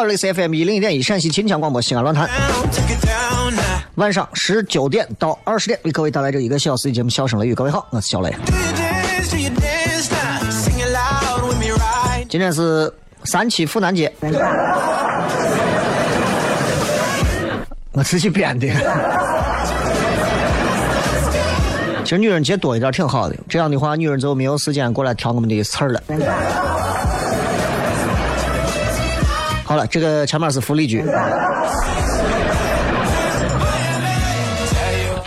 二零四 FM 一零一点一陕西秦腔广播西安论坛，晚上十九点到二十点为各位带来这一个小时的节目《笑声雷雨》。各位好，我是小雷。今天是三七妇男节，我自己编的。其实女人节多一点挺好的，这样的话女人就没有时间过来挑我们的刺儿了。好了，这个前面是福利局。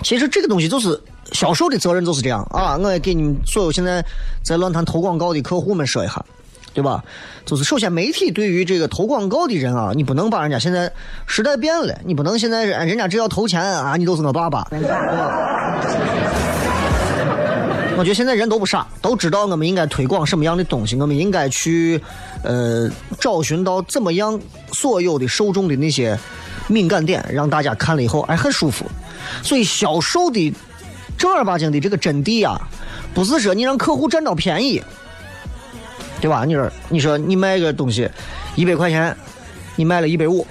其实这个东西就是销售的责任就是这样啊！我也给你们所有现在在论坛投广告的客户们说一下，对吧？就是首先媒体对于这个投广告的人啊，你不能把人家现在时代变了，你不能现在人家只要投钱啊，你都是我爸爸，对吧？我觉得现在人都不傻，都知道我们应该推广什么样的东西，我们应该去，呃，找寻到怎么样所有的受众的那些敏感点，让大家看了以后哎很舒服。所以销售的正儿八经的这个真谛啊，不是说你让客户占到便宜，对吧？你说你说你卖个东西一百块钱，你卖了一百五，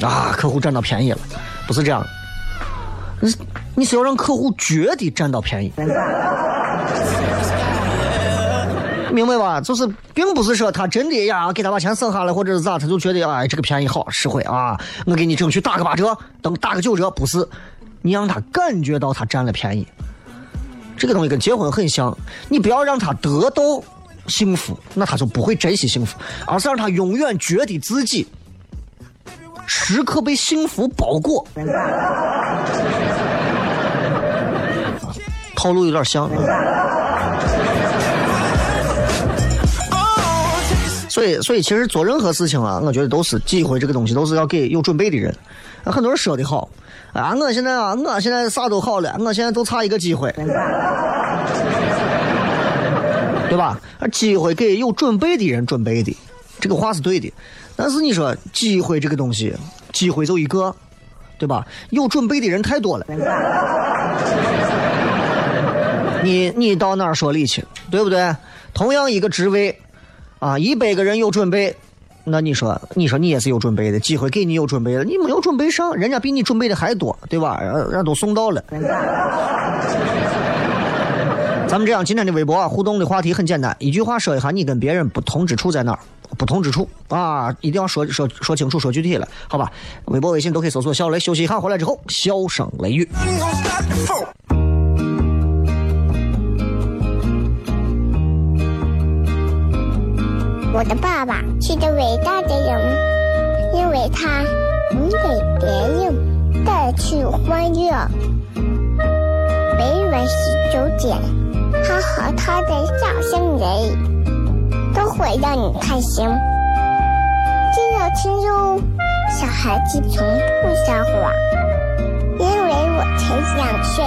啊，客户占到便宜了，不是这样。你是要让客户觉得占到便宜，明白吧？就是并不是说他真的呀，给他把钱省下来，或者是咋，他就觉得哎这个便宜好实惠啊，我给你争取打个八折，等打个九折，不是，你让他感觉到他占了便宜。这个东西跟结婚很像，你不要让他得到幸福，那他就不会珍惜幸福，而是让他永远觉得自己时刻被幸福包裹。套路有点像。所以，所以其实做任何事情啊，我觉得都是机会，这个东西都是要给有准备的人。很多人说的好，啊，我现在啊，我现在啥都好了，我现在就差一个机会，对吧？机会给有准备的人准备的，这个话是对的。但是你说机会这个东西，机会就一个，对吧？有准备的人太多了。你你到哪儿说理去，对不对？同样一个职位，啊，一百个人有准备，那你说，你说你也是有准备的，机会给你有准备的，你没有准备上，人家比你准备的还多，对吧？人人家都送到了。咱们这样，今天的微博啊，互动的话题很简单，一句话说一下你跟别人不同之处在哪儿？不同之处啊，一定要说说说清楚，说具体了，好吧？微博、微信都可以搜索“小雷”，休息一下，回来之后，笑声雷雨。我的爸爸是个伟大的人，因为他能给别人带去欢乐。每晚十九点，他和他的笑声人，都会让你开心。记得听哟，小孩子从不撒谎，因为我才两岁。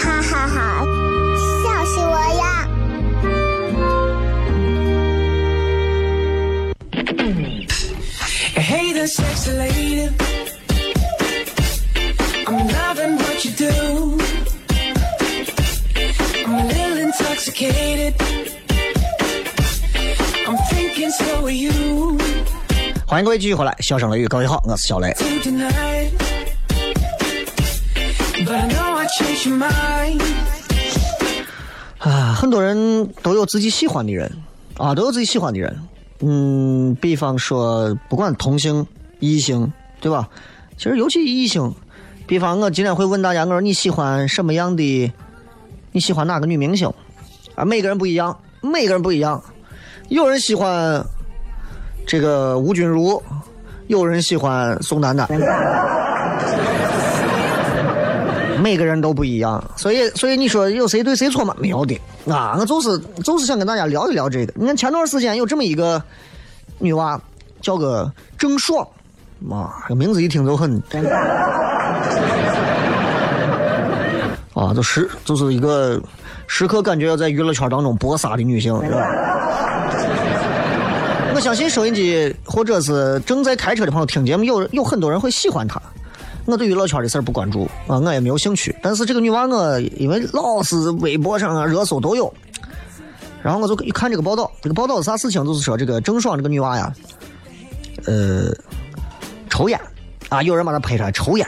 哈哈哈，Hey there, sexy lady. I'm loving what you do. I'm a little intoxicated. I'm thinking so are you 欢迎各位继续回来，笑声雷雨，各位好，我是小雷。啊，很多人都有自己喜欢的人啊，都有自己喜欢的人。嗯，比方说，不管同性、异性对吧？其实尤其异性，比方我今天会问大家，我说你喜欢什么样的？你喜欢哪个女明星？啊，每个人不一样，每个人不一样。有人喜欢这个吴君如，有人喜欢宋丹丹。每个人都不一样，所以所以你说有谁对谁错吗？没有的啊！我就是就是想跟大家聊一聊这个。你看前段时间有这么一个女娃，叫个郑爽，妈，这名字一听就很啊，就时就是一个时刻感觉要在娱乐圈当中搏杀的女性，是吧？我相信收音机或者是正在开车的朋友听节目，有有很多人会喜欢她。我对娱乐圈的事儿不关注啊，我也没有兴趣。但是这个女娃，我因为老是微博上啊热搜都有，然后我就一看这个报道，这个报道是啥事情？就是说这个郑爽这个女娃呀，呃，抽烟啊，有人把她拍出来抽烟，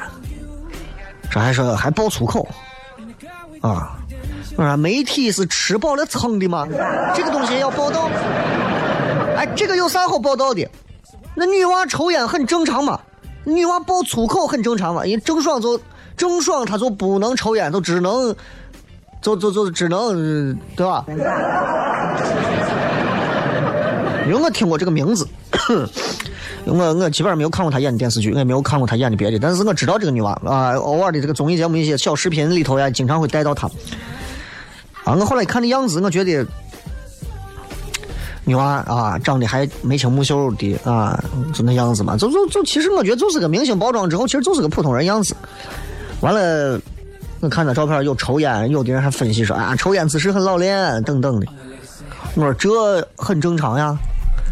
这还说还爆粗口啊！我说媒体是吃饱了撑的吗？这个东西要报道？哎，这个有啥好报道的？那女娃抽烟很正常嘛。女娃爆粗口很正常嘛，因为郑爽就郑爽，她就不能抽烟，就只能，就就就只能，对吧？因为我听过这个名字，我我基本上没有看过她演的电视剧，我也没有看过她演的别的，但是我知道这个女娃啊，偶尔的这个综艺节目一些小视频里头呀，经常会带到她。啊，我后来看的样子，我觉得。女娃啊，长得还眉清目秀的啊，就那样子嘛，就就就，其实我觉得就是个明星包装之后，其实就是个普通人样子。完了，我看那照片有抽烟，有的人还分析说啊，抽烟姿势很老练等等的。我说这很正常呀，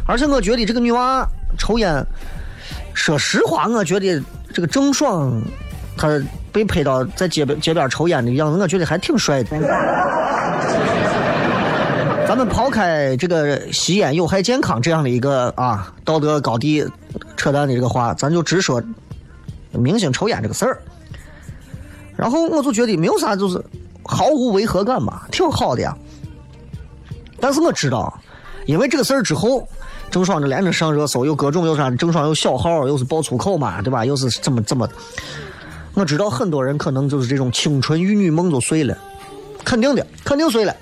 而且我觉得这个女娃抽烟，说实话，我觉得这个郑爽，她被拍到在街边街边抽烟的样子，我觉得还挺帅的。咱们抛开这个吸烟有害健康这样的一个啊道德高地扯淡的这个话，咱就直说明星抽烟这个事儿。然后我就觉得没有啥，就是毫无违和感嘛，挺好的呀。但是我知道，因为这个事儿之后，郑爽这连着上热搜，有各种有啥，郑爽有小号，又是爆粗口嘛，对吧？又是怎么怎么？我知道很多人可能就是这种青春玉女梦就碎了，肯定的，肯定碎了。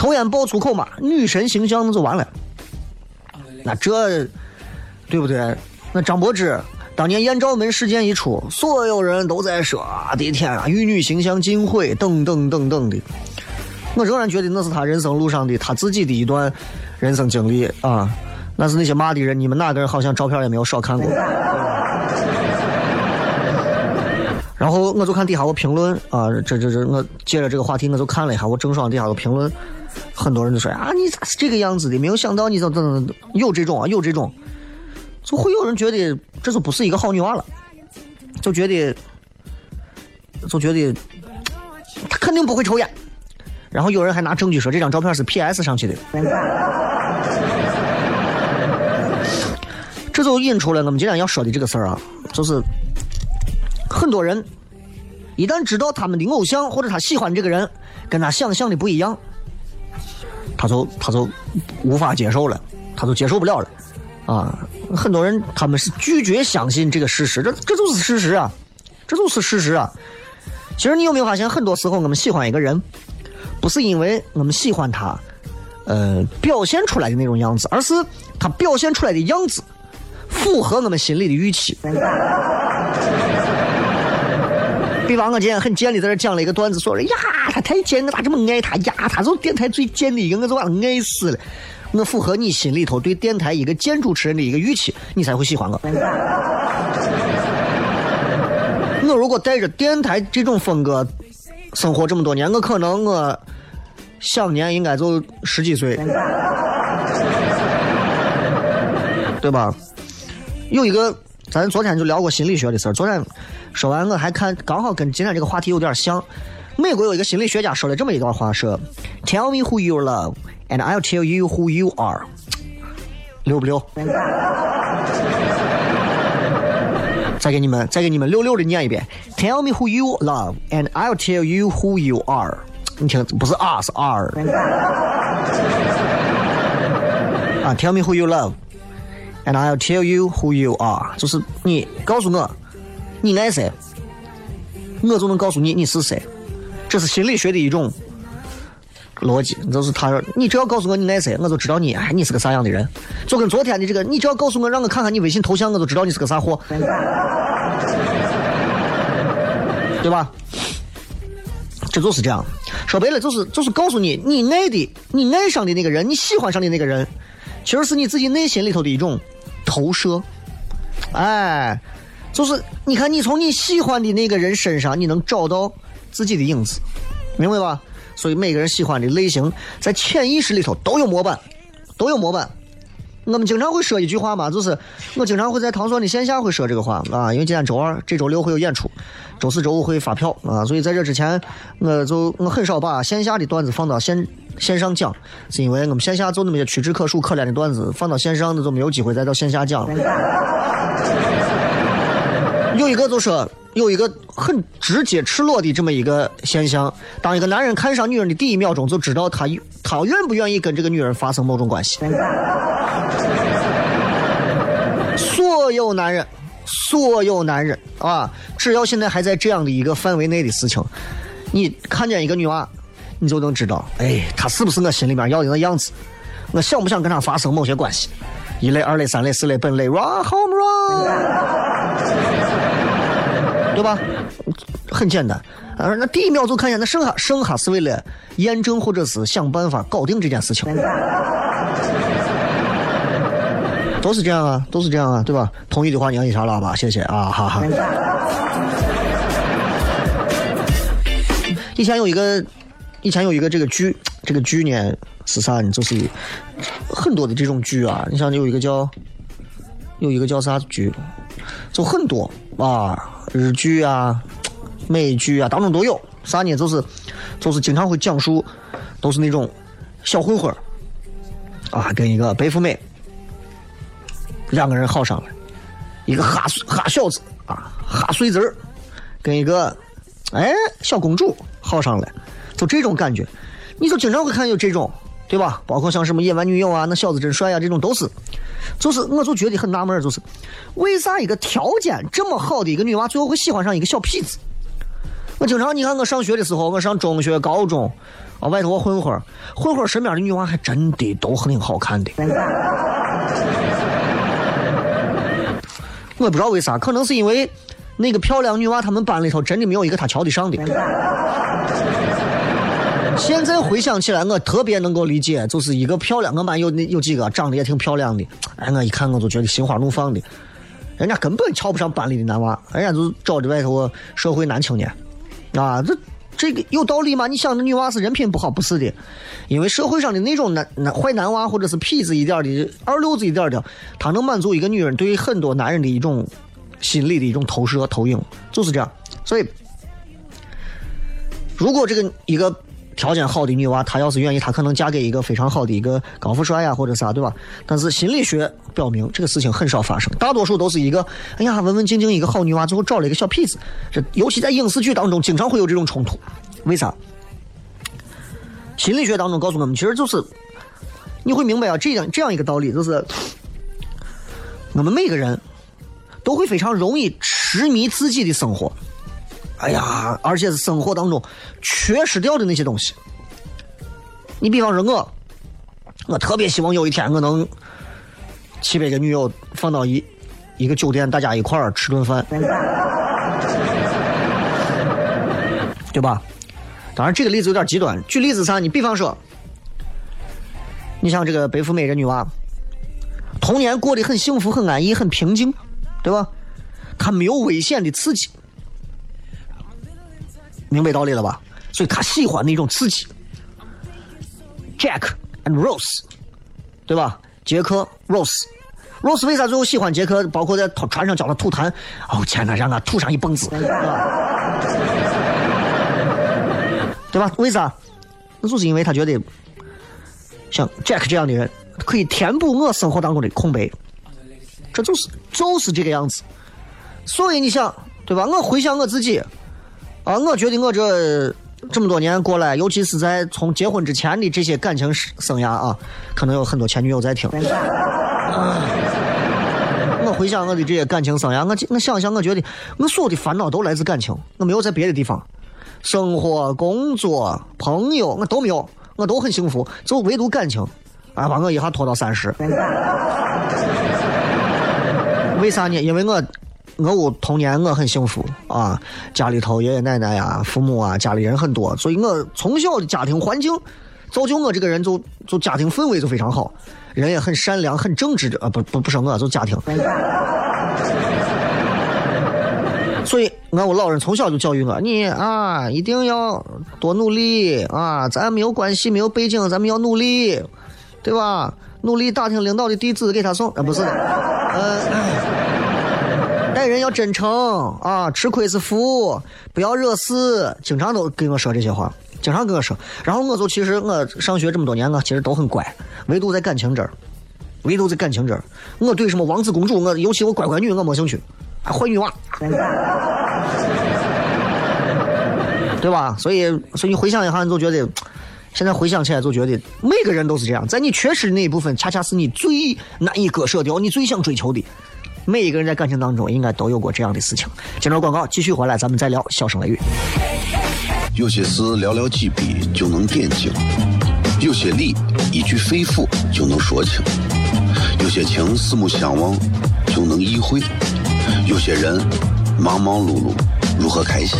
抽烟爆粗口嘛，女神形象那就完了。那这，对不对？那张柏芝当年艳照门事件一出，所有人都在说：“我的天啊，玉女形象尽毁，等等等等的。”我仍然觉得那是他人生路上的他自己的一段人生经历啊。那是那些骂的人，你们哪个人好像照片也没有少看过。然后我就看底下我评论啊，这这这，我接着这个话题我就看了一下我郑爽底下的评论。很多人就说啊，你咋是这个样子的？没有想到你怎怎怎有这种啊，有这种，就会有人觉得这就不是一个好女娃了，就觉得就觉得她肯定不会抽烟。然后有人还拿证据说这张照片是 PS 上去的，这就引出了我们今天要说的这个事儿啊，就是很多人一旦知道他们的偶像或者他喜欢这个人跟他想象的不一样。他就他就无法接受了，他就接受不了了，啊！很多人他们是拒绝相信这个事实，这这就是事实啊，这就是事实啊。其实你有没有发现，很多时候我们喜欢一个人，不是因为我们喜欢他，呃，表现出来的那种样子，而是他表现出来的样子符合我们心里的预期。比方我今天很贱的在这讲了一个段子，说了呀，他太贱，我咋这么爱他呀？他是电台最贱的一个，我就把他爱死了。我符合你心里头对电台一个贱主持人的一个预期，你才会喜欢我。我如果带着电台这种风格生活这么多年，我可能我想年应该就十几岁，对吧？有一个，咱昨天就聊过心理学的事儿，昨天。说完，我还看，刚好跟今天这个话题有点像。美国有一个心理学家说了这么一段话：说，Tell me who you love, and I'll tell you who you are。溜不溜？再给你们，再给你们溜溜的念一遍：Tell me who you love, and I'll tell you who you are。你听，不是 us，是 are。啊，Tell me who you love。And I'll tell you who you are，就是你告诉我你爱谁，我就能告诉你你是谁。这是心理学的一种逻辑，就是他说你只要告诉我你爱谁，我就知道你哎你是个啥样的人。就跟昨天的这个，你只要告诉我让我看看你微信头像，我就知道你是个啥货，对吧？这就是这样，说白了就是就是告诉你，你爱的、你爱上的那个人，你喜欢上的那个人，其实是你自己内心里头的一种投射。哎，就是你看，你从你喜欢的那个人身上，你能找到自己的影子，明白吧？所以每个人喜欢的类型，在潜意识里头都有模板，都有模板。我们经常会说一句话嘛，就是我经常会在唐宋的线下会说这个话啊，因为今天周二，这周六会有演出，周四周五会发票啊，所以在这之前，我就我很少把线下的段子放到线线上讲，是因为我们线下做那么些屈指可数可怜的段子，放到线上的就没有机会再到线下讲了。有一个就说有一个很直接赤裸的这么一个现象，当一个男人看上女人的第一秒钟，就知道他他愿不愿意跟这个女人发生某种关系。所有男人，所有男人啊，只要现在还在这样的一个范围内的事情，你看见一个女娃，你就能知道，哎，他是不是我心里面要的那样子？我想不想跟他发生某些关系？一类、二类、三类、四类、本类，run home run，对吧？很简单。啊，那第一秒就看见，那剩下剩下是为了验证或者是想办法搞定这件事情。都是这样啊，都是这样啊，对吧？同意的话，你按一下喇叭，谢谢啊，哈哈。以前有一个，以前有一个这个剧，这个剧呢是啥呢？就是很多的这种剧啊，你像有一个叫，有一个叫啥剧，就很多啊，日剧啊、美剧啊当中都有。啥呢？就是就是经常会讲述，都是那种小混混儿啊，跟一个白富美。两个人好上了，一个哈哈小子啊，哈碎子儿，跟一个哎小公主好上了，就这种感觉，你就经常会看有这种，对吧？包括像什么野蛮女友啊，那小子真帅啊，这种都是，就是我就觉得很纳闷，就是为啥一个条件这么好的一个女娃，最后会喜欢上一个小痞子？我经常你看我上学的时候，我上中学、高中啊，外头我混混，混混身边的女娃还真的都很好看的。我也不知道为啥，可能是因为那个漂亮女娃，她们班里头真的没有一个她瞧得上的。现在回想起来，我特别能够理解，就是一个漂亮，我班有那有几个长得也挺漂亮的，哎，我一看我就觉得心花怒放的，人家根本瞧不上班里的男娃，人家就找的外头社会男青年，啊，这这个有道理吗？你想那女娃是人品不好，不是的，因为社会上的那种男男坏男娃或者是痞子一点的二流子一点的，他能满足一个女人对很多男人的一种心理的一种投射投影，就是这样。所以，如果这个一个条件好的女娃，她要是愿意，她可能嫁给一个非常好的一个高富帅呀，或者啥，对吧？但是心理学表明，这个事情很少发生，大多数都是一个，哎呀，文文静静一个好女娃，最后找了一个小痞子。这尤其在影视剧当中，经常会有这种冲突。为啥？心理学当中告诉我们，其实就是你会明白啊，这样这样一个道理，就是我们每个人都会非常容易痴迷自己的生活。哎呀，而且是生活当中缺失掉的那些东西。你比方说我，我特别希望有一天我能去把个女友放到一一个酒店，大家一块儿吃顿饭，对吧？当然这个例子有点极端。举例子啥？你比方说，你像这个白富美这女娃，童年过得很幸福、很安逸、很平静，对吧？她没有危险的刺激。明白道理了吧？所以他喜欢那种刺激。Jack and Rose，对吧？杰克，Rose，Rose 为啥最后喜欢杰克？包括在船上教他吐痰，哦天哪，让他吐上一蹦子，对吧？为啥？那就是因为他觉得像 Jack 这样的人可以填补我生活当中的空白，这就是就是这个样子。所以你想，对吧？我回想我自己。啊，我觉得我这这么多年过来，尤其是在从结婚之前的这些感情生涯啊，可能有很多前女友在听。我回想我的这些感情生涯，我我想想，我觉得我所有的烦恼都来自感情，我没有在别的地方，生活、工作、朋友我都没有，我都很幸福，就唯独感情，啊，把我一下拖到三十。为啥呢？因为我我屋童年我很幸福啊，家里头爷爷奶奶呀、父母啊，家里人很多，所以我从小的家庭环境造就我这个人就就家庭氛围就非常好，人也很善良、很正直的啊，不不不是我，就家庭。所以，俺我老人从小就教育我，你啊一定要多努力啊，咱没有关系，没有背景，咱们要努力，对吧？努力打听领导的地址给他送，啊不是的，呃，待人要真诚啊，吃亏是福，不要惹事，经常都跟我说这些话，经常跟我说。然后我就其实我上学这么多年，我其实都很乖，唯独在感情这儿，唯独在感情这儿，我对什么王子公主，我尤其我乖乖女我没兴趣，啊，坏女娃，对吧？所以，所以你回想一下，你就觉得。现在回想起来，就觉得每个人都是这样，在你缺失的那一部分，恰恰是你最难以割舍掉、你最想追求的。每一个人在感情当中，应该都有过这样的事情。接着广告继续回来，咱们再聊笑声雷雨。有些事寥寥几笔就能点睛，有些理一句肺腑就能说清，有些情四目相望就能意会，有些人忙忙碌碌。如何开心？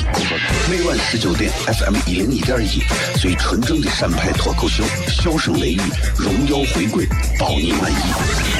每晚十九点，FM 一零一点一，最纯正的陕派脱口秀，笑声雷雨，荣耀回归，保你满意。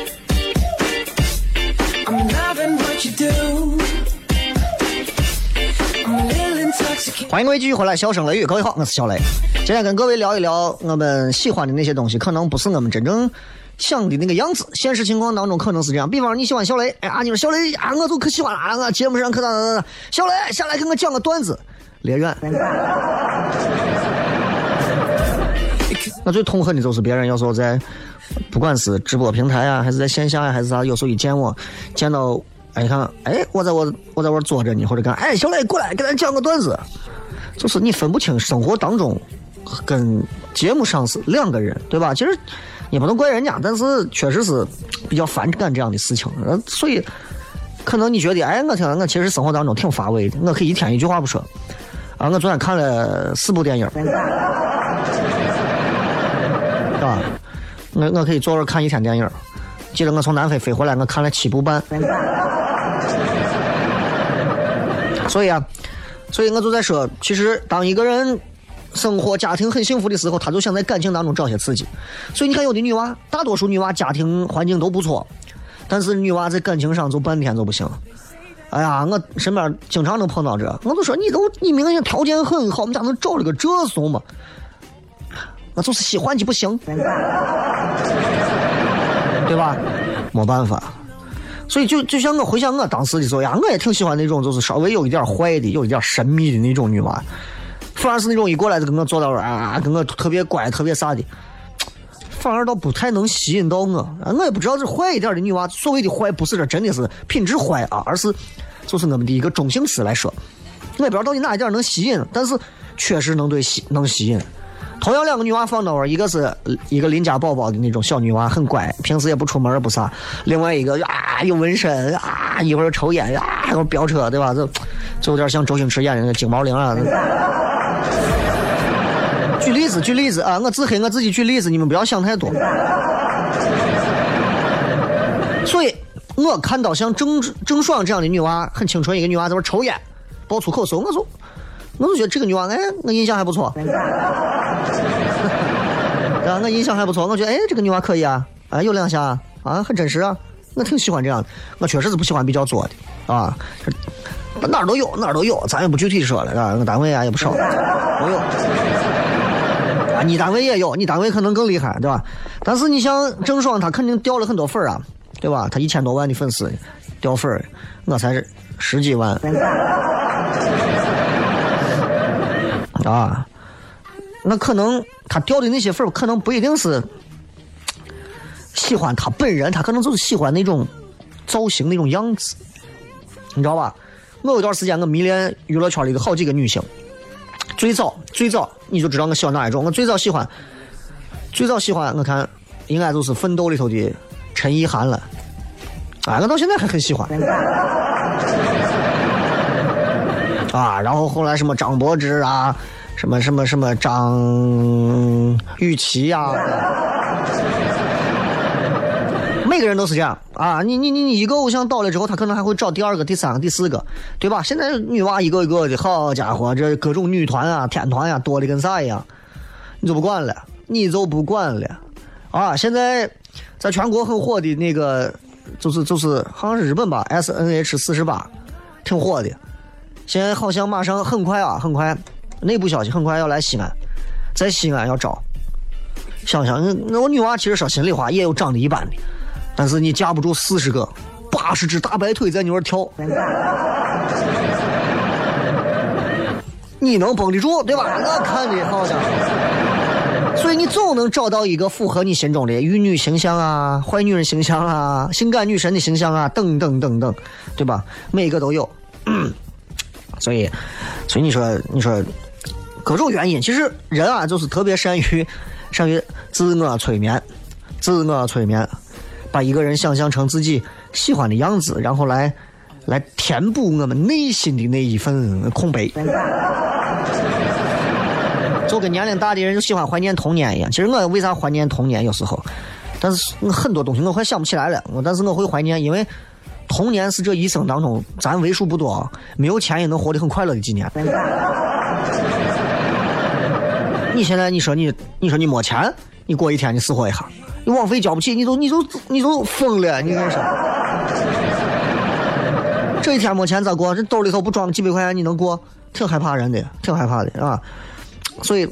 欢迎各位继续回来，笑声雷雨，各位好，我是小雷。今天跟各位聊一聊我们喜欢的那些东西，可能不是我们真正想的那个样子。现实情况当中可能是这样，比方说你喜欢小雷，哎啊，你说小雷啊，我就可喜欢了，我节目上可咋咋咋，小雷下来给我讲个段子，连远。我最痛恨的就是别人有时候在，不管是直播平台啊，还是在线下呀，还是啥，有时候一见我，见到，哎，你看，哎，我在我我在我坐着呢，或者干，哎，小磊过来给咱讲个段子，就是你分不清生活当中跟节目上是两个人，对吧？其实也不能怪人家，但是确实是比较反感这样的事情，所以可能你觉得，哎，我听我其实生活当中挺乏味的，我可以一天一句话不说，啊，我昨天看了四部电影。是吧？我我可以坐着看一天电影。记得我从南非飞回来，我看了七部半。所以啊，所以我就在说，其实当一个人生活家庭很幸福的时候，他就想在感情当中找些刺激。所以你看，有的女娃，大多数女娃家庭环境都不错，但是女娃在感情上就半天就不行。哎呀，我身边经常能碰到这，我就说你都你明显条件很好，我们家能找了个这怂吗？我就是喜欢你不行，对吧？没办法，所以就就像我回想我当时的时候呀，我也挺喜欢那种就是稍微有一点坏的、有一点神秘的那种女娃，反而是那种一过来就跟我坐到啊，跟我特别乖、特别啥的，反而倒不太能吸引到我。我也不知道这坏一点的女娃，所谓的坏不是这真的是品质坏啊，而是就是我们的一个中性词来说，我也不知道到底哪一点能吸引，但是确实能对吸能吸引。同样两个女娃放那儿，一个是一个邻家宝宝的那种小女娃，很乖，平时也不出门不啥；另外一个啊还有纹身啊，一会儿又抽烟啊，一会儿飙车，对吧？就就有点像周星驰演的那个金毛玲啊。举例子，举例子啊！我自黑我自己举例子，你们不要想太多。所以，我看到像郑郑爽这样的女娃，很清纯一个女娃在那抽烟、爆粗口时候，我就我就觉得这个女娃，哎，我印象还不错。啊，我印象还不错，我觉得哎，这个女娃可以啊，啊，有两下啊，很真实啊，我挺喜欢这样的。我确实是不喜欢比较作的啊，哪都有，哪都有，咱也不具体说了，啊，我单位啊也不少，都有。啊，你单位也有，你单位可能更厉害，对吧？但是你像郑爽，她肯定掉了很多粉啊，对吧？她一千多万的粉丝掉粉儿，我才是十几万。啊，那可能他掉的那些粉儿，可能不一定是喜欢他本人，他可能就是喜欢那种造型那种样子，你知道吧？我有段时间我迷恋娱乐圈里的好几个女星，最早最早你就知道我喜欢哪一种，我最早喜欢最早喜欢我看应该就是《奋斗》里头的陈意涵了，啊，我到现在还很喜欢。啊，然后后来什么张柏芝啊，什么什么什么张雨绮呀，每个人都是这样啊。你你你你一个偶像倒了之后，他可能还会找第二个、第三个、第四个，对吧？现在女娃一个一个的，好家伙，这各种女团啊、天团呀，多的跟啥一样，你就不管了，你就不管了啊！现在在全国很火的那个，就是就是好像是日本吧，S N H 四十八，挺火的。现在好像马上很快啊，很快，内部消息很快要来西安，在西安要招。想想那那我女娃其实说心里话也有长得一般的，但是你架不住四十个、八十只大白腿在你那儿跳，你能绷得住对吧？我看的好家伙，所以你总能找到一个符合你心中的玉女形象啊、坏女人形象啊、性感女神的形象啊，等等等等，对吧？每个都有。所以，所以你说，你说各种原因，其实人啊，就是特别善于善于自我催眠，自我催眠，把一个人想象成自己喜欢的样子，然后来来填补我们内心的那一份空白。就跟年龄大的人就喜欢怀念童年一样。其实我为啥怀念童年？有时候，但是我很多东西我快想不起来了。我但是我会怀念，因为。童年是这一生当中咱为数不多没有钱也能活得很快乐的几年。你现在你说你你说你没钱，你过一天你死活一下，你网费交不起，你都你都你都疯了，你跟你说，这一天没钱咋过？这兜里头不装几百块钱你能过？挺害怕人的，挺害怕的啊。所以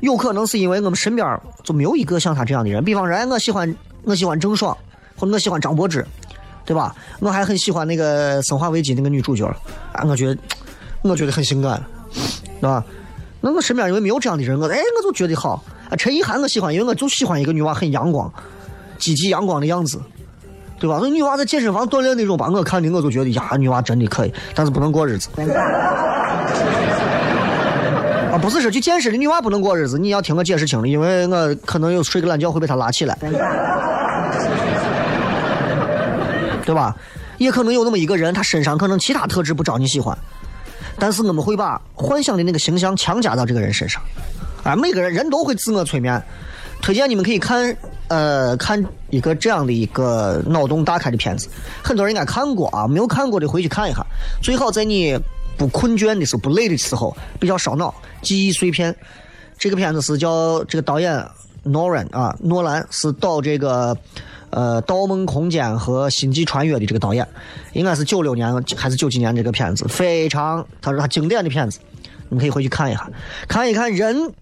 有可能是因为我们身边就没有一个像他这样的人。比方说，哎，我喜欢我喜欢郑爽，或者我喜欢张柏芝。对吧？我还很喜欢那个《生化危机》那个女主角，啊，我觉得，我觉得很性感，对吧？那我身边因为没有这样的人，我哎，我就觉得好。啊，陈意涵我喜欢，因为我就喜欢一个女娃很阳光、积极阳光的样子，对吧？那女娃在健身房锻炼那种，把我看的我就觉得呀，女娃真的可以，但是不能过日子。啊，不是说去健身的女娃不能过日子，你要听我解释清了，因为我可能有睡个懒觉会被她拉起来。对吧？也可能有那么一个人，他身上可能其他特质不招你喜欢，但是我们会把幻想的那个形象强加到这个人身上。啊，每个人人都会自我催眠。推荐你们可以看，呃，看一个这样的一个脑洞大开的片子，很多人应该看过啊，没有看过的回去看一下。最好在你不困倦的时候、不累的时候，比较烧脑、记忆碎片。这个片子是叫这个导演诺兰啊，诺兰是导这个。呃，《盗梦空间》和《星际穿越》的这个导演，应该是九六年还是九几年这个片子，非常他说他经典的片子，你可以回去看一下，看一看人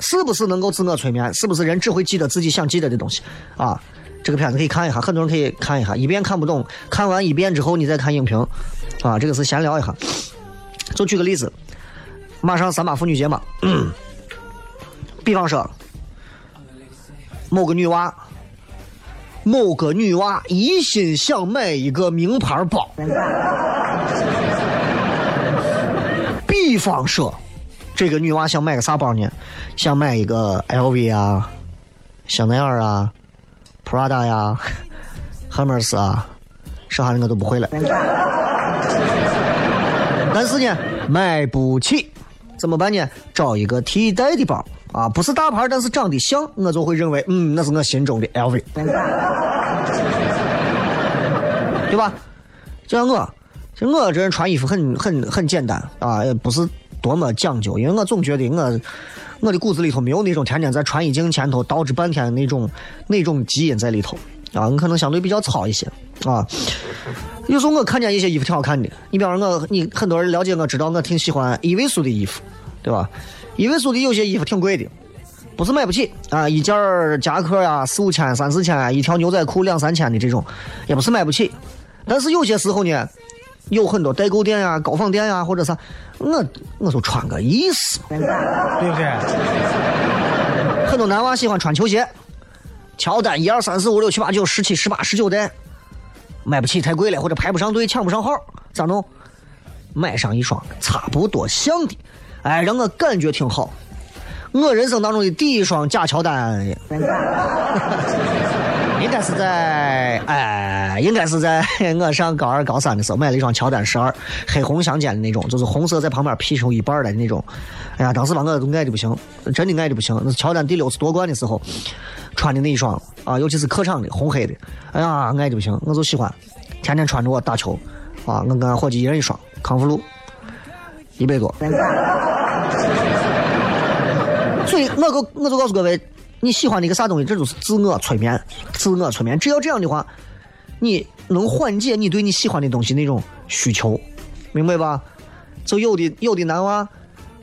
是不是能够自我催眠，是不是人只会记得自己想记得的东西啊？这个片子可以看一下，很多人可以看一下，一遍看不懂，看完一遍之后你再看影评啊。这个是闲聊一下，就举个例子，马上三八妇女节嘛，比方说某个女娃。某个女娃一心想买一个名牌包，比方说，这个女娃想买个啥包呢？想买一个 LV 啊、香奈儿啊、Prada 呀、Hermes 啊，剩下的我都不会了。但是呢，买不起，怎么办呢？找一个替代的包。啊，不是大牌，但是长得像，我就会认为，嗯，那是我心中的 LV。对吧？就像我，其实我这人穿衣服很很很简单啊，也不是多么讲究，因为我总觉得我我的骨子里头没有那种天天在穿衣镜前头捯饬半天的那种那种基因在里头啊，我可能相对比较糙一些啊。有时候我看见一些衣服挺好看的，你比方说我，你很多人了解我知道我挺喜欢一位数的衣服，对吧？一位数的有些衣服挺贵的，不是买不起啊，一件夹克呀四五千、三四千，一条牛仔裤两三千的这种，也不是买不起。但是有些时候呢，有很多代购店呀、高仿店呀，或者啥，我我就穿个意思，对不对？很多男娃喜欢穿球鞋，乔丹一二三四五六七八九十七十八十九代，买不起太贵了，或者排不上队抢不上号，咋弄？买上一双差不多像的，哎，让我感觉挺好。我人生当中的第一双假乔丹，应该是在哎，应该是在 我上高二高三的时候买了一双乔丹十二，黑红相间的那种，就是红色在旁边劈成一半的那种。哎呀，当时把我都爱的不行，真的爱的不行。那是乔丹第六次夺冠的时候穿的那一双啊，尤其是客场的红黑的，哎呀，爱的不行，我就喜欢，天天穿着我打球啊。我跟俺伙计一人一双康复路，一百多。所以，我告我就告诉各位，你喜欢的一个啥东西，这就是自我催眠，自我催眠。只要这样的话，你能缓解你对你喜欢的东西那种需求，明白吧？就有的有的男娃，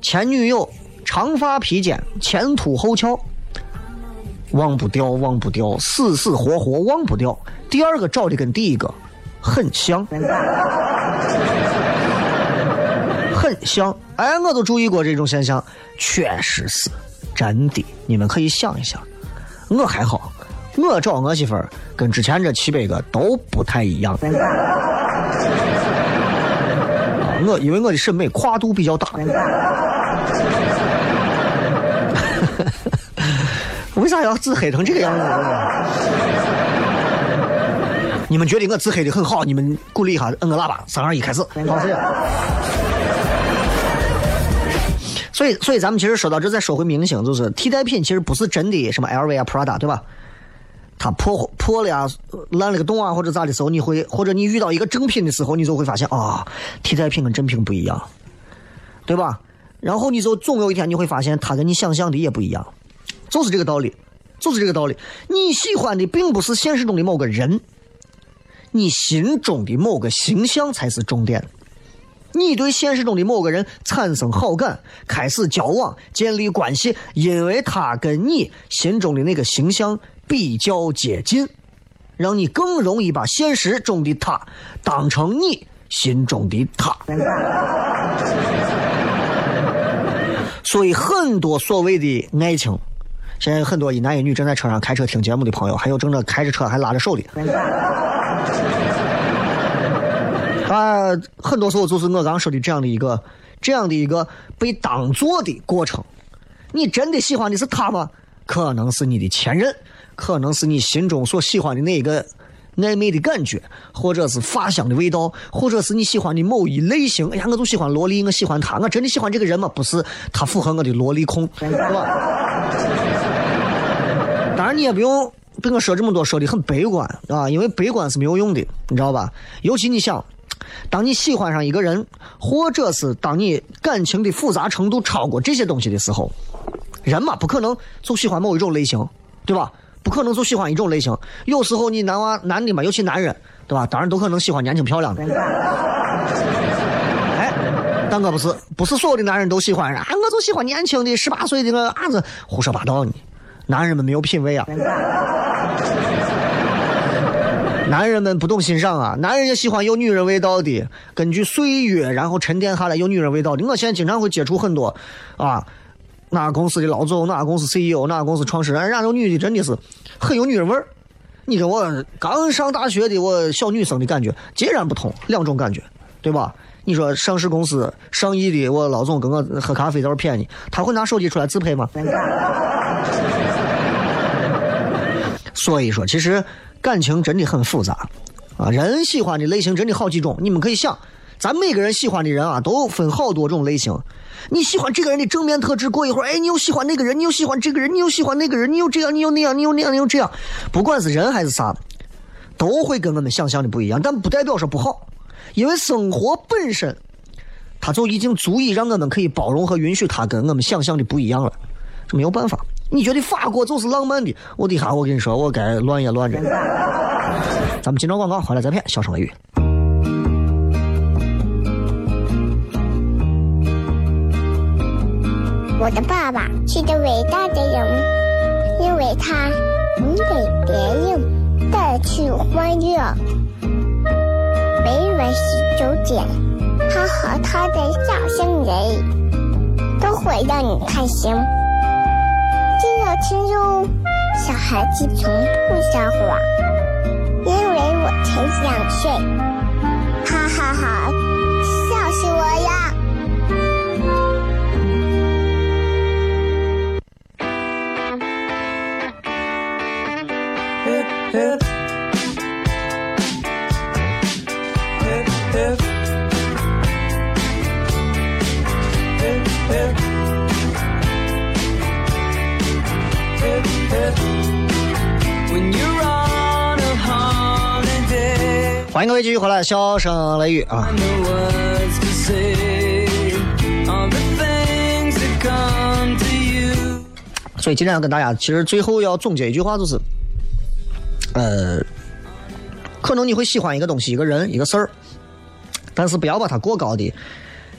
前女友长发披肩，前凸后翘，忘不掉，忘不掉，死死活活忘不掉。第二个找的跟第一个很像，很像。哎，我都注意过这种现象，确实是真的。你们可以想一想，我还好，我找我媳妇儿跟之前这七百个都不太一样。我因为我的审美跨度比较大。为啥要自黑成这个样子？你们觉得我自黑的很好，你们鼓励一下，摁个喇叭，三二一，开始。好，谢谢。所以，所以咱们其实说到这，再说回明星，就是替代品，其实不是真的什么 LV 啊、Prada，对吧？它破破了呀、烂了个洞啊，或者咋的时候，你会或者你遇到一个正品的时候，你就会发现啊，替代品跟正品不一样，对吧？然后你就总有一天你会发现，它跟你想象的也不一样，就是这个道理，就是这个道理。你喜欢的并不是现实中的某个人，你心中的某个形象才是重点。你对现实中的某个人产生好感，开始交往、建立关系，因为他跟你心中的那个形象比较接近，让你更容易把现实中的他当成你心中的他。所以，很多所谓的爱情，现在有很多一男一女正在车上开车听节目的朋友，还有正在开着车还拉着手的。啊，很多时候就是我刚说的这样的一个这样的一个被当做的过程。你真的喜欢的是他吗？可能是你的前任，可能是你心中所喜欢的那一个暧昧的感觉，或者是发香的味道，或者是你喜欢的某一类型。哎呀，我就喜欢萝莉，我喜欢他，我真的喜欢这个人吗？不是，他符合我的萝莉控，是吧？当然，你也不用对我说这么多，说的很悲观啊，因为悲观是没有用的，你知道吧？尤其你想。当你喜欢上一个人，或者是当你感情的复杂程度超过这些东西的时候，人嘛不可能就喜欢某一种类型，对吧？不可能就喜欢一种类型。有时候你男娃男的嘛，尤其男人，对吧？当然都可能喜欢年轻漂亮的。哎，但我不是，不是所有的男人都喜欢啊，我就喜欢年轻的十八岁的个伢子，胡说八道呢。男人们没有品位啊。男人们不懂欣赏啊！男人也喜欢有女人味道的，根据岁月然后沉淀下来有女人味道的。我现在经常会接触很多，啊，哪个公司的老总，哪个公司 CEO，哪个公司创始人，人家有女的真的是很有女人味儿。你跟我刚上大学的我小女生的感觉截然不同，两种感觉，对吧？你说上市公司上亿的我老总跟我喝咖啡都是骗你，他会拿手机出来自拍吗？所以说，其实。感情真的很复杂，啊，人喜欢的类型真的好几种。你们可以想，咱每个人喜欢的人啊，都分好多种类型。你喜欢这个人的正面特质，过一会儿，哎，你又喜欢那个人，你又喜欢这个人，你又喜欢那个人，你又这样，你又那样，你又那样，你又这样。不管是人还是啥，都会跟我们想象的不一样，但不代表说不好，因为生活本身，它就已经足以让我们可以包容和允许它跟我们想象的不一样了，这没有办法。你觉得法国就是浪漫的？我的哈，我跟你说，我该乱也乱着。咱们今朝广告，回来再片，小声雷雨。我的爸爸是个伟大的人，因为他能给别人带去欢乐。每晚十九点，他和他的笑声人，都会让你开心。听哟，小孩子从不撒谎，因为我才两岁。哈哈哈，欢迎各位继续回来，笑声雷雨啊！所以今天要跟大家，其实最后要总结一句话，就是，呃，可能你会喜欢一个东西、一个人、一个事儿，但是不要把它过高的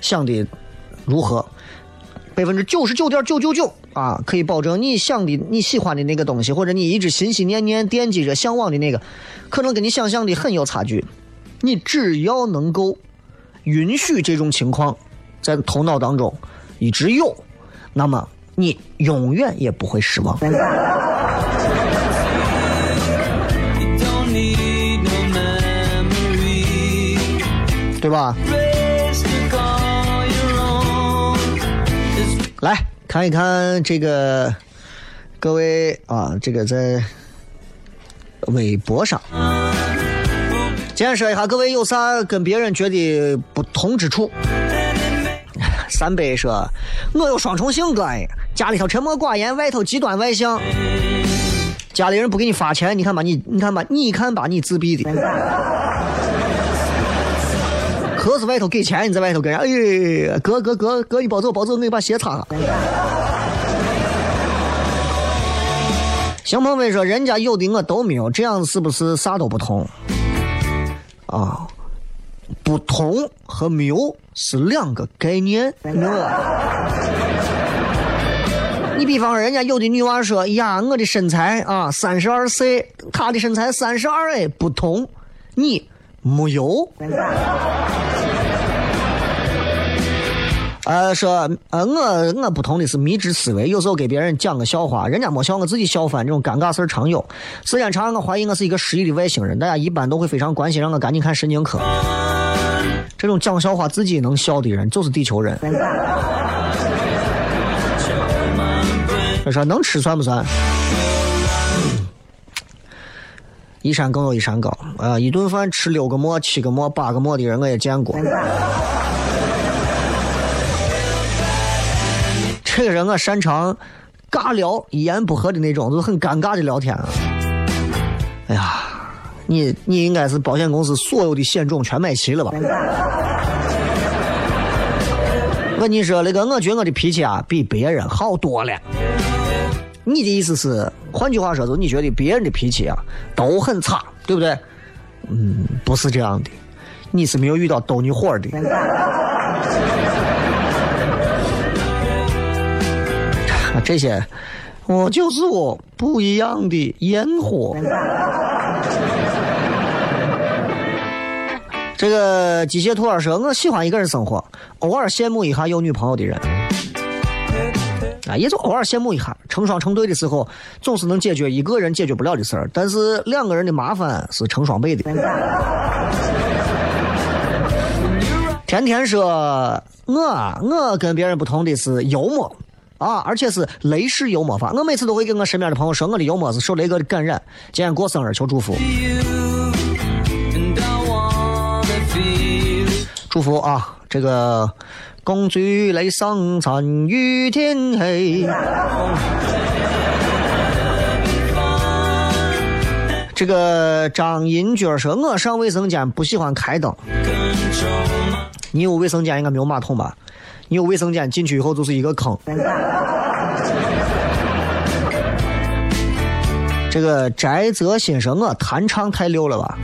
想的如何，百分之九十九点九九九啊，可以保证你想的、你喜欢的那个东西，或者你一直心心念念、惦记着、向往的那个，可能跟你想象的很有差距。你只要能够允许这种情况在头脑当中一直有，那么你永远也不会失望。对吧？来看一看这个各位啊，这个在微博上，先说一下各位有啥跟别人觉得不同之处。三杯说，我有双重性格，哎，家里头沉默寡言，外头极端外向。家里人不给你发钱，你看把你，你看把，你看把你自闭的。可是外头给钱，你在外头跟人，哎，哥哥哥哥，你抱走抱走，我给你把鞋擦上。邢鹏飞说：“人家有的我都没有，这样是不是啥都不同？啊，不同和没有是两个概念。你比方说，人家有的女娃说：‘呀，我的身材啊，三十二岁，她的身材三十二，哎，不同，你没有。’呃，说呃，我我不同的是迷之思维，有时候给别人讲个笑话，人家没笑，我自己笑翻，这种尴尬事儿常有。时间长，我怀疑我是一个失忆的外星人，大家一般都会非常关心，让我赶紧看神经科。这种讲笑话自己能笑的人，就是地球人。他说能吃算不算？一山更有一山高啊！一顿饭吃六个馍、七个馍、八个馍的人我也见过。这个人我擅长尬聊，一言不合的那种，就是很尴尬的聊天啊。哎呀，你你应该是保险公司所有的险种全买齐了吧？我跟你说，那个我觉得我的脾气啊比别人好多了。你的意思是，换句话说，就你觉得别人的脾气啊都很差，对不对？嗯，不是这样的，你是没有遇到逗你火的。啊这些，我就是我不一样的烟火。这个机械兔儿说：“我喜欢一个人生活，偶尔羡慕一下有女朋友的人。啊，也就偶尔羡慕一下，成双成对的时候，总是能解决一个人解决不了的事儿，但是两个人的麻烦是成双倍的。”天天说：“我我跟别人不同的是幽默。”啊，而且是雷式幽默法。我每次都会跟我身边的朋友说，我的幽默是受雷哥的感染。今天过生日，求祝福。祝福啊！这个共聚雷上参与天黑。这个张银娟说：“我上卫生间不喜欢开灯。你有卫生间应该没有马桶吧？你有卫生间进去以后就是一个坑。”这个翟泽先生啊弹唱太溜了吧？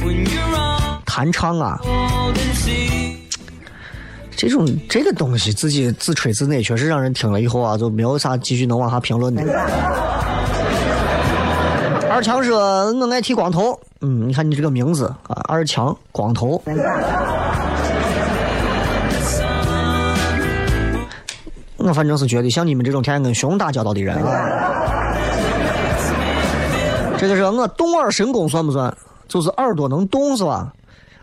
弹唱啊，这种这个东西自己自吹自擂，确实让人听了以后啊，就没有啥继续能往下评论的。”二强说：“我爱剃光头。”嗯，你看你这个名字啊，二强光头。我反正是觉得像你们这种天天跟熊打交道的人啊，这个是我动耳神功算不算？就是耳朵能动是吧？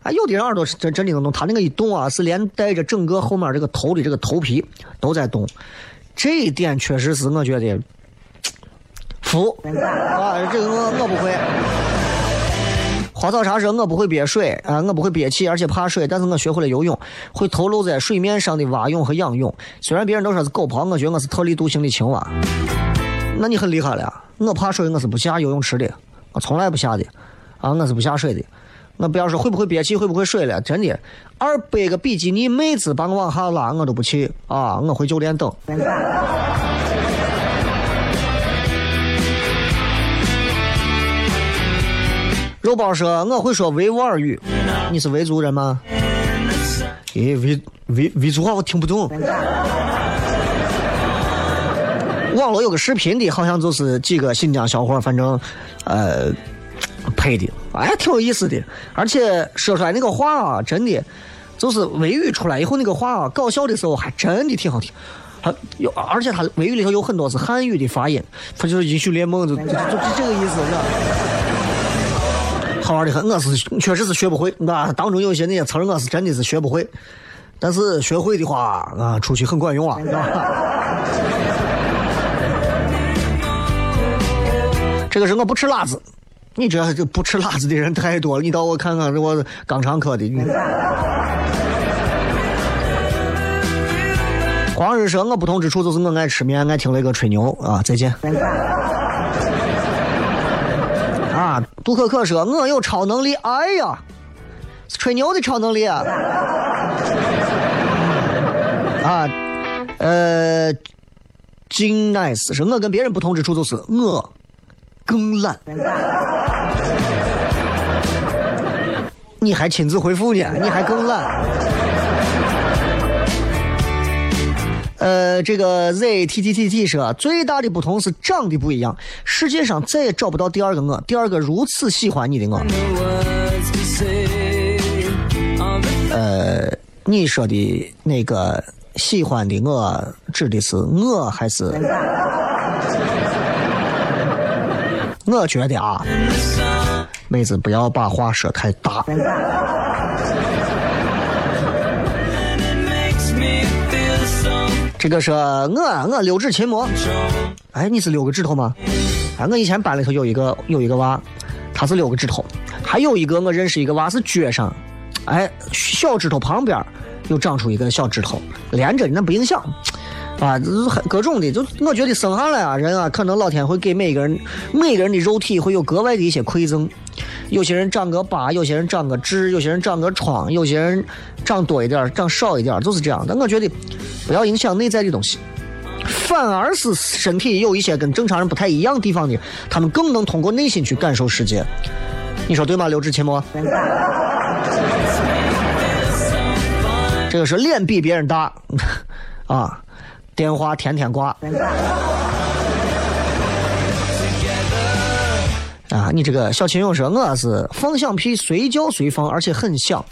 啊，有的人耳朵是真真的能动，他那个一动啊，是连带着整个后面这个头的这个头皮都在动，这一点确实是我觉得 服啊，这个我我不会。花草茶说：“我不会憋水啊，我不会憋气，而且怕水，但是我学会了游泳，会投露在水面上的蛙泳和仰泳。虽然别人都说是狗刨，我觉得我是特立独行的青蛙。那你很厉害了，我怕水，我是不下游泳池的，我从来不下的，啊，我是不下水的。我不要说会不会憋气，会不会水了，真的，二百个比基尼妹子把我往下拉，我都不去啊，我回酒店等。”肉包说：“我会说维吾尔语，你是维族人吗？”咦，维维维族话我听不懂。网络有个视频的，好像就是几个新疆小伙，反正呃配的，哎，挺有意思的。而且说出来那个话啊，真的就是维语出来以后那个话啊，搞笑的时候还真的挺好听。还有，而且他维语里头有很多是汉语的发音，他就是英雄联盟就就就这个意思，是吧？好玩的很，我是确实是学不会，啊，当中有些那些词儿我是真的是学不会，但是学会的话啊，出去很管用啊，这个是我不吃辣子，你这这不吃辣子的人太多了，你到我看看，我肛肠科的。黄日说，我不同之处就是我爱吃面，爱听那个吹牛啊，再见。杜可可说：“我有超能力。”哎呀，吹牛的超能力啊！啊，呃，金 nice 说：“我跟别人不同之处就是我更懒。”你还亲自回复呢？你还更懒？呃，这个 Z T T T T 说，最大的不同是长得不一样。世界上再也找不到第二个我，第二个如此喜欢你的我。呃，你说的那个喜欢的我，指的是我还是？我觉得啊，妹子不要把话说太大。这个是我，我六指琴魔。哎，你是六个指头吗？哎，我以前班里头有一个有一个娃，他是六个指头。还有一个我认识一个娃是脚上，哎，小指头旁边又长出一个小指头，连着的那不影响。啊，各种的，就我觉得生下来啊，人啊，可能老天会给每个人每个人的肉体会有格外的一些馈赠。有些人长个疤，有些人长个痣，有些人长个疮，有些人长多一点，长少一点，就是这样。但我觉得不要影响内在的东西，反而是身体有一些跟正常人不太一样地方的，他们更能通过内心去感受世界。你说对吗，刘志清吗？这个是脸比别人大 啊，电话天天挂。啊，你这个小秦勇说我是放响屁，随叫随放，而且很响。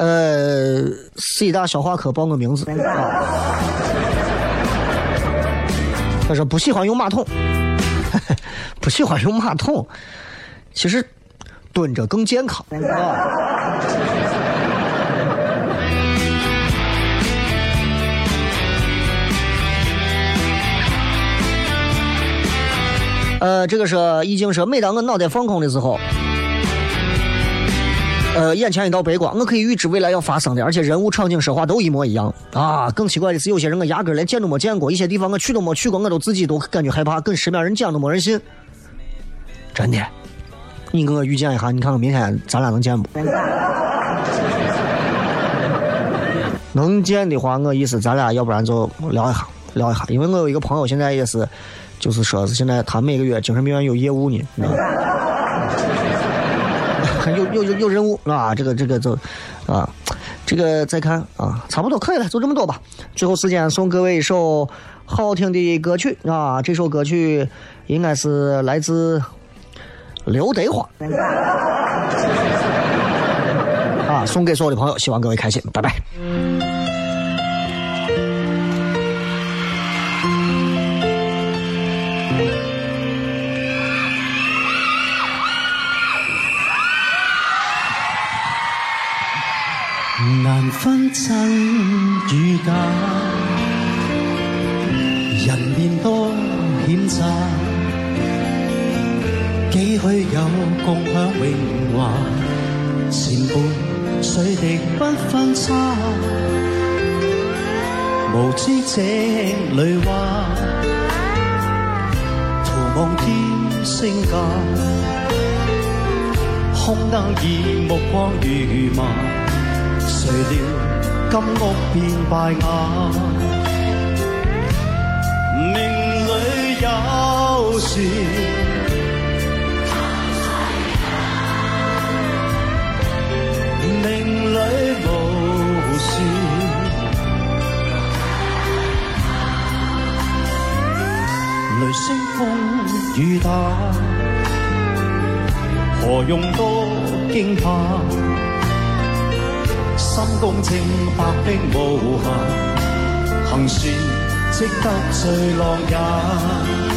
呃，四大消化科报个名字。他说不喜欢用马桶，不喜欢用马桶，其实蹲着更健康。呃，这个是已经说每当我脑袋放空的时候，呃，眼前一道白光，我可以预知未来要发生的，而且人物、场景、说话都一模一样啊！更奇怪的是，有些人我压根连见都没见过，一些地方我去都没去过，我都自己都感觉害怕，跟身边人讲都没人信。真的，你跟我预见一下，你看看明天咱俩能见不？能见的话，我意思咱俩要不然就聊一下，聊一下，因为我有一个朋友现在也是，就是说是现在他每个月精神病院有业务呢，你知道吗？有有有有任务啊，这个这个就啊，这个再看啊，差不多可以了，就这么多吧。最后时间送各位一首好听的歌曲啊，这首歌曲应该是来自刘德华 啊，送给所有的朋友，希望各位开心，拜拜。难分真與假，人面多險詐，幾許有共享榮華，前伴水滴不分差，無知這裏話，徒望天升價，空燈以目光如麻。誰料金屋變敗瓦，命里有時，命裏無時，雷聲風雨打，何用多驚怕？心共情，百般无限行船，积得醉落日。